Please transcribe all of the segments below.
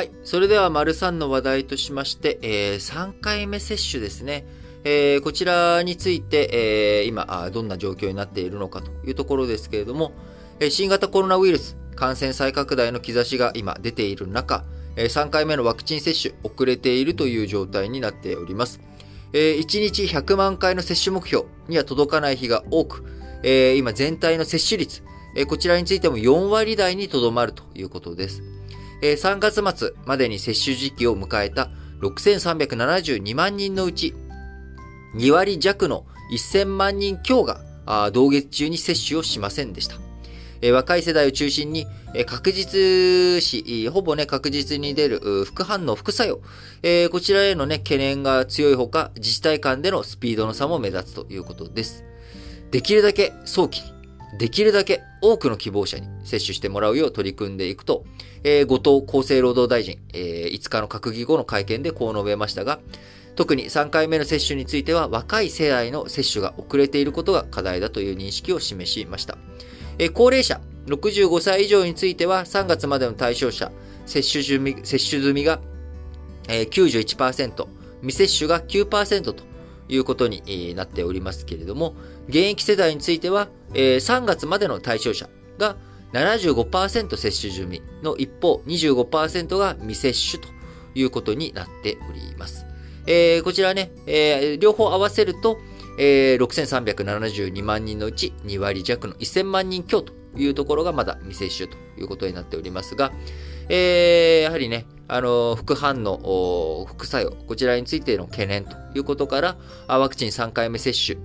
はい。それでは、丸3の話題としまして、えー、3回目接種ですね。えー、こちらについて、えー、今、どんな状況になっているのかというところですけれども、新型コロナウイルス感染再拡大の兆しが今出ている中、3回目のワクチン接種遅れているという状態になっております。1日100万回の接種目標には届かない日が多く、今全体の接種率、こちらについても4割台にとどまるということです。3月末までに接種時期を迎えた6372万人のうち、2割弱の1000万人強が同月中に接種をしませんでした。若い世代を中心に、確実し、ほぼね、確実に出る副反応、副作用、こちらへのね、懸念が強いほか、自治体間でのスピードの差も目立つということです。できるだけ早期に、できるだけ多くの希望者に接種してもらうよう取り組んでいくと、えー、後藤厚生労働大臣、えー、5日の閣議後の会見でこう述べましたが、特に3回目の接種については若い世代の接種が遅れていることが課題だという認識を示しました。えー、高齢者65歳以上については3月までの対象者、接種済み接種済みが、えー、91%、未接種が9%ということになっておりますけれども、現役世代については、えー、3月までの対象者が75%接種済みの一方、25%が未接種ということになっております。えー、こちらね、えー、両方合わせると、えー、6372万人のうち2割弱の1000万人強というところがまだ未接種ということになっておりますが、えー、やはりね、あの、副反応、副作用、こちらについての懸念ということから、ワクチン3回目接種、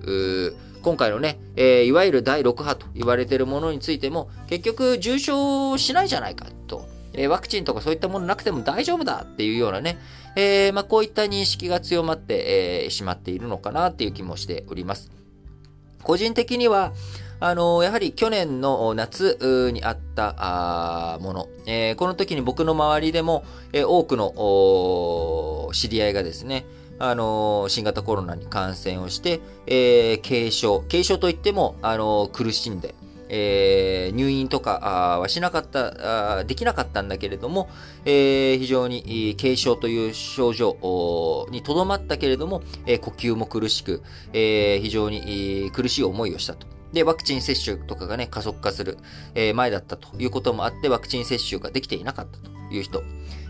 今回のね、えー、いわゆる第6波と言われているものについても、結局重症しないじゃないかと、え、ワクチンとかそういったものなくても大丈夫だっていうようなね、えー、まあ、こういった認識が強まって、えしまっているのかなっていう気もしております。個人的には、あの、やはり去年の夏にあったもの、えー、この時に僕の周りでも、えー、多くの知り合いがですね、あの新型コロナに感染をして、えー、軽症、軽症といっても、あの苦しんで、えー、入院とかはしなかったできなかったんだけれども、えー、非常に軽症という症状にとどまったけれども、えー、呼吸も苦しく、え非常に苦しい思いをしたと。で、ワクチン接種とかがね、加速化する、えー、前だったということもあって、ワクチン接種ができていなかったという人、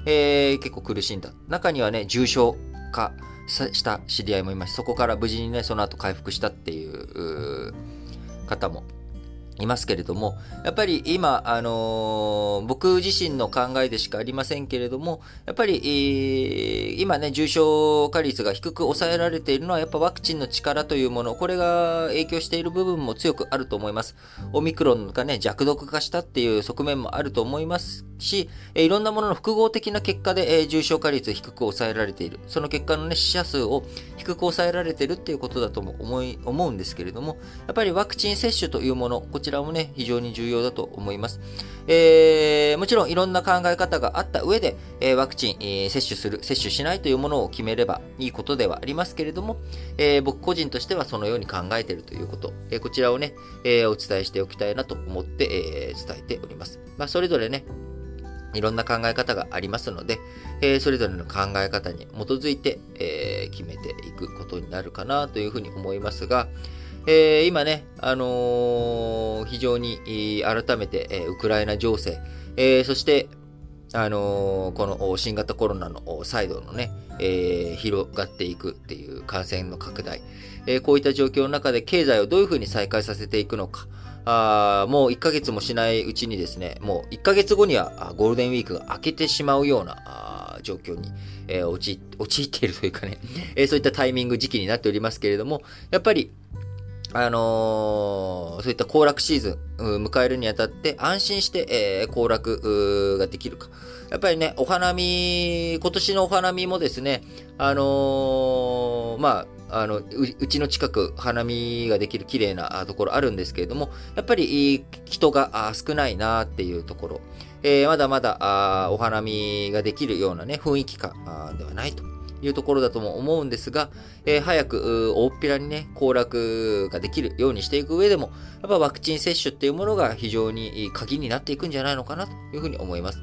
えー、結構苦しんだ。中にはね、重症化した知り合いもいます。そこから無事にね、その後回復したっていう方もいますけれども、やっぱり今、あのー、僕自身の考えでしかありませんけれども、やっぱり、えー、今ね、重症化率が低く抑えられているのは、やっぱワクチンの力というもの、これが影響している部分も強くあると思います。オミクロンがね、弱毒化したっていう側面もあると思いますし、えいろんなものの複合的な結果で、え重症化率低く抑えられている。その結果のね、死者数を低く抑えられているっていうことだとも思い、思うんですけれども、やっぱりワクチン接種というもの、こちらもね、非常に重要だと思います。えー、もちろんいろんな考え方があった上で、えー、ワクチン、えー、接種する、接種しないというものを決めればいいことではありますけれども、えー、僕個人としてはそのように考えているということ、えー、こちらをね、えー、お伝えしておきたいなと思って、えー、伝えております。まあ、それぞれね、いろんな考え方がありますので、えー、それぞれの考え方に基づいて、えー、決めていくことになるかなというふうに思いますが、えー、今ね、あの非常に改めて、えウクライナ情勢、えそして、あのこの新型コロナの再度のね、え、広がっていくっていう感染の拡大、え、こういった状況の中で経済をどういうふうに再開させていくのか、あもう1ヶ月もしないうちにですね、もう1ヶ月後にはゴールデンウィークが明けてしまうような状況に、え、陥っているというかね、え、そういったタイミング時期になっておりますけれども、やっぱり、あのー、そういった行楽シーズン迎えるにあたって安心して、えー、行楽ができるか。やっぱりね、お花見、今年のお花見もですね、あのー、まあ、あのう、うちの近く花見ができる綺麗なところあるんですけれども、やっぱり人が少ないなっていうところ、えー、まだまだお花見ができるようなね、雰囲気感ではないというところだとも思うんですが、えー、早く大っぴらにね、行楽ができるようにしていく上でも、やっぱワクチン接種っていうものが非常に鍵になっていくんじゃないのかなというふうに思います。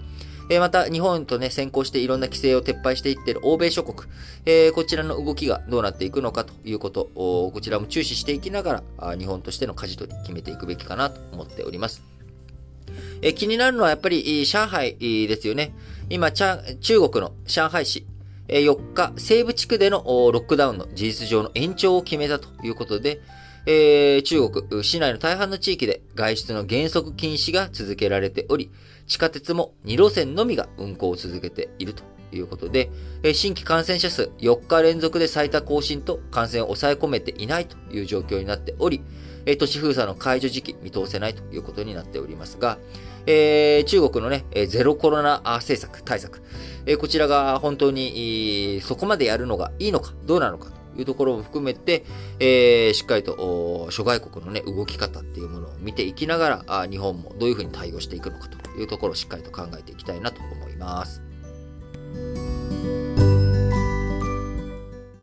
えまた、日本とね、先行していろんな規制を撤廃していってる欧米諸国、えこちらの動きがどうなっていくのかということを、こちらも注視していきながら、日本としての舵取り決めていくべきかなと思っております。え気になるのはやっぱり上海ですよね。今、中国の上海市、4日、西部地区でのロックダウンの事実上の延長を決めたということで、えー、中国、市内の大半の地域で外出の原則禁止が続けられており、地下鉄も2路線のみが運行を続けているということで、新規感染者数4日連続で最多更新と感染を抑え込めていないという状況になっており、え都市封鎖の解除時期見通せないということになっておりますが、えー、中国のね、えゼロコロナ政策、対策、え、こちらが本当に、そこまでやるのがいいのか、どうなのかというところも含めて、えー、しっかりと諸外国のね、動き方っていうものを見ていきながら、あ日本もどういうふうに対応していくのかというところをしっかりと考えていきたいなと思います。